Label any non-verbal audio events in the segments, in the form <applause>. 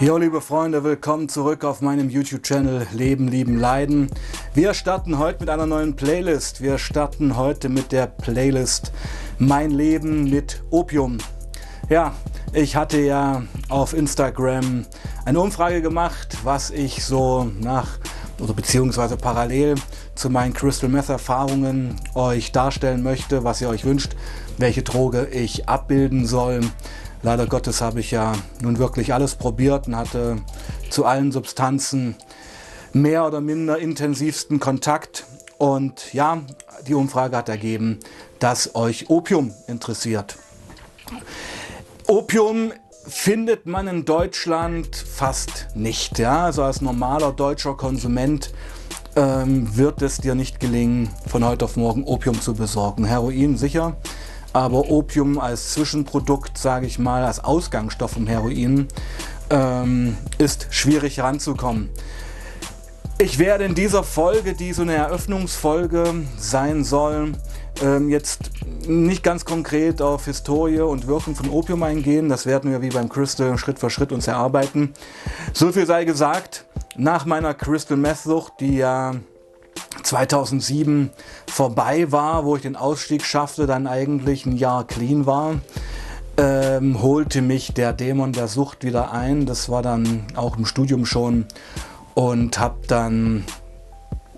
Jo, liebe Freunde, willkommen zurück auf meinem YouTube-Channel Leben, Lieben, Leiden. Wir starten heute mit einer neuen Playlist. Wir starten heute mit der Playlist Mein Leben mit Opium. Ja, ich hatte ja auf Instagram eine Umfrage gemacht, was ich so nach oder beziehungsweise parallel zu meinen Crystal Meth Erfahrungen euch darstellen möchte, was ihr euch wünscht, welche Droge ich abbilden soll. Leider Gottes habe ich ja nun wirklich alles probiert und hatte zu allen Substanzen mehr oder minder intensivsten Kontakt. Und ja, die Umfrage hat ergeben, dass euch Opium interessiert. Opium findet man in Deutschland fast nicht. Ja? Also als normaler deutscher Konsument ähm, wird es dir nicht gelingen, von heute auf morgen Opium zu besorgen. Heroin sicher, aber Opium als Zwischenprodukt, sage ich mal, als Ausgangsstoff vom Heroin, ähm, ist schwierig ranzukommen. Ich werde in dieser Folge, die so eine Eröffnungsfolge sein soll, ähm, jetzt nicht ganz konkret auf Historie und Wirkung von Opium eingehen. Das werden wir wie beim Crystal Schritt für Schritt uns erarbeiten. So viel sei gesagt, nach meiner Crystal Meth Sucht, die ja 2007 vorbei war, wo ich den Ausstieg schaffte, dann eigentlich ein Jahr clean war, ähm, holte mich der Dämon der Sucht wieder ein. Das war dann auch im Studium schon und habe dann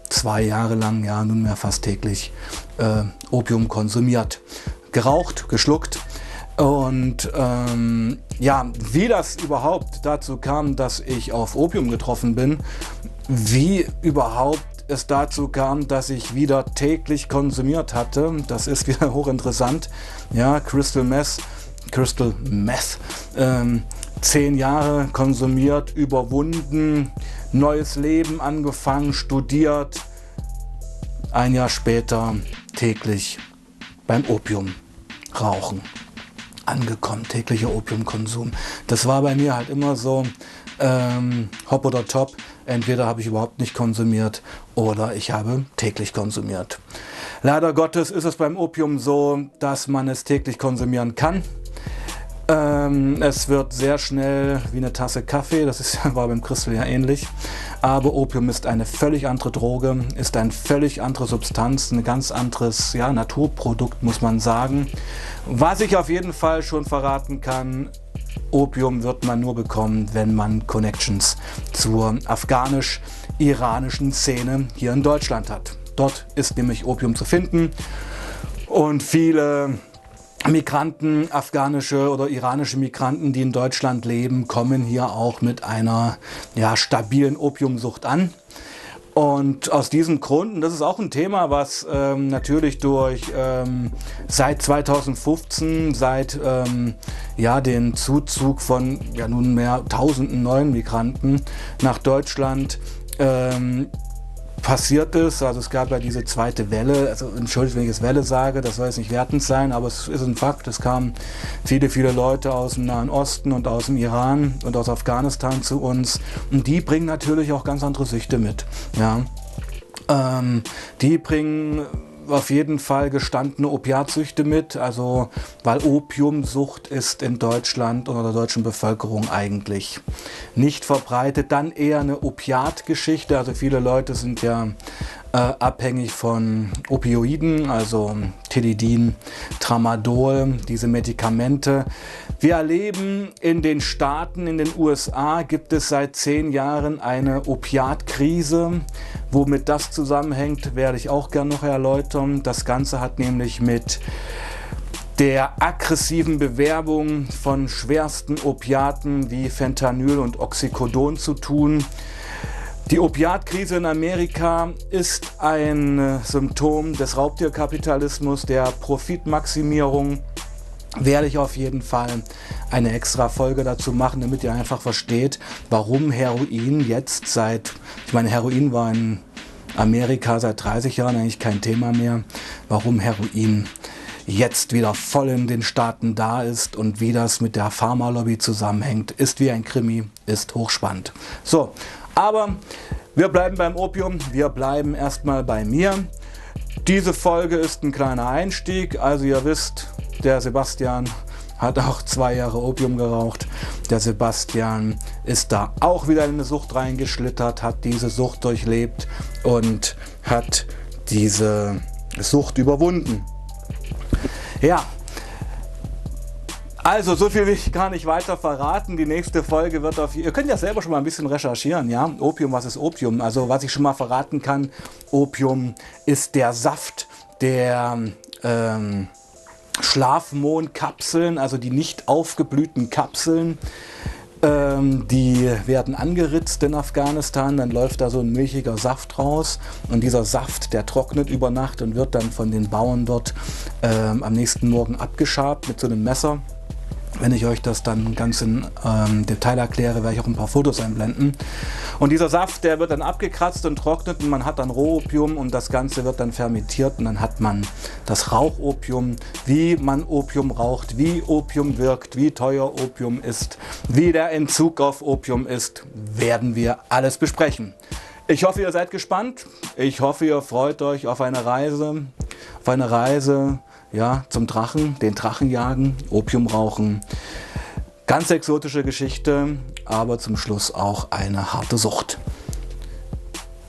zwei Jahre lang, ja nunmehr fast täglich, äh, Opium konsumiert. Geraucht, geschluckt. Und ähm, ja, wie das überhaupt dazu kam, dass ich auf Opium getroffen bin, wie überhaupt es dazu kam, dass ich wieder täglich konsumiert hatte. Das ist <laughs> wieder hochinteressant. Ja, Crystal Meth, Crystal Meth, ähm, zehn Jahre konsumiert, überwunden, neues Leben angefangen, studiert. Ein Jahr später täglich beim Opium rauchen angekommen, täglicher Opiumkonsum. Das war bei mir halt immer so, ähm, hopp oder top. Entweder habe ich überhaupt nicht konsumiert oder ich habe täglich konsumiert. Leider Gottes ist es beim Opium so, dass man es täglich konsumieren kann. Ähm, es wird sehr schnell wie eine Tasse Kaffee, das ist, war beim Crystal ja ähnlich. Aber Opium ist eine völlig andere Droge, ist eine völlig andere Substanz, ein ganz anderes ja, Naturprodukt, muss man sagen. Was ich auf jeden Fall schon verraten kann, Opium wird man nur bekommen, wenn man Connections zur afghanisch-iranischen Szene hier in Deutschland hat. Dort ist nämlich Opium zu finden und viele Migranten, afghanische oder iranische Migranten, die in Deutschland leben, kommen hier auch mit einer ja, stabilen Opiumsucht an. Und aus diesem Grund, und das ist auch ein Thema, was ähm, natürlich durch ähm, seit 2015, seit ähm, ja, den Zuzug von ja, nunmehr tausenden neuen Migranten nach Deutschland ähm, passiert ist. Also es gab ja diese zweite Welle, also entschuldigt, wenn ich es Welle sage, das soll jetzt nicht wertend sein, aber es ist ein Fakt. Es kamen viele, viele Leute aus dem Nahen Osten und aus dem Iran und aus Afghanistan zu uns und die bringen natürlich auch ganz andere Süchte mit. Ja. Ähm, die bringen auf jeden Fall gestandene Opiatsüchte mit, also weil Opiumsucht ist in Deutschland oder der deutschen Bevölkerung eigentlich nicht verbreitet. Dann eher eine Opiatgeschichte, also viele Leute sind ja äh, abhängig von Opioiden, also Tilidin, Tramadol, diese Medikamente. Wir erleben in den Staaten, in den USA gibt es seit zehn Jahren eine Opiatkrise. Womit das zusammenhängt, werde ich auch gerne noch erläutern. Das Ganze hat nämlich mit der aggressiven Bewerbung von schwersten Opiaten wie Fentanyl und Oxycodon zu tun. Die Opiatkrise in Amerika ist ein äh, Symptom des Raubtierkapitalismus, der Profitmaximierung. Werde ich auf jeden Fall eine extra Folge dazu machen, damit ihr einfach versteht, warum Heroin jetzt seit, ich meine, Heroin war in Amerika seit 30 Jahren eigentlich kein Thema mehr, warum Heroin jetzt wieder voll in den Staaten da ist und wie das mit der Pharmalobby zusammenhängt, ist wie ein Krimi, ist hochspannend. So, aber wir bleiben beim Opium, wir bleiben erstmal bei mir. Diese Folge ist ein kleiner Einstieg. Also ihr wisst, der Sebastian hat auch zwei Jahre Opium geraucht. Der Sebastian ist da auch wieder in eine Sucht reingeschlittert, hat diese Sucht durchlebt und hat diese Sucht überwunden. Ja, also, so viel will ich gar nicht weiter verraten. Die nächste Folge wird auf. Ihr könnt ja selber schon mal ein bisschen recherchieren, ja? Opium, was ist Opium? Also, was ich schon mal verraten kann: Opium ist der Saft der ähm, Schlafmohnkapseln, also die nicht aufgeblühten Kapseln. Ähm, die werden angeritzt in Afghanistan, dann läuft da so ein milchiger Saft raus und dieser Saft, der trocknet über Nacht und wird dann von den Bauern dort ähm, am nächsten Morgen abgeschabt mit so einem Messer. Wenn ich euch das dann ganz in ähm, Detail erkläre, werde ich auch ein paar Fotos einblenden. Und dieser Saft, der wird dann abgekratzt und trocknet und man hat dann Rohopium und das Ganze wird dann fermentiert und dann hat man das Rauchopium, wie man Opium raucht, wie Opium wirkt, wie teuer Opium ist, wie der Entzug auf Opium ist, werden wir alles besprechen. Ich hoffe, ihr seid gespannt. Ich hoffe, ihr freut euch auf eine Reise, auf eine Reise ja, zum Drachen, den Drachen jagen, Opium rauchen. Ganz exotische Geschichte, aber zum Schluss auch eine harte Sucht.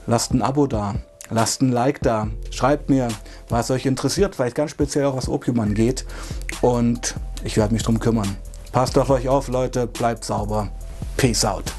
Lasst ein Abo da, lasst ein Like da, schreibt mir, was euch interessiert, vielleicht ganz speziell auch was Opium angeht und ich werde mich drum kümmern. Passt auf euch auf, Leute, bleibt sauber. Peace out.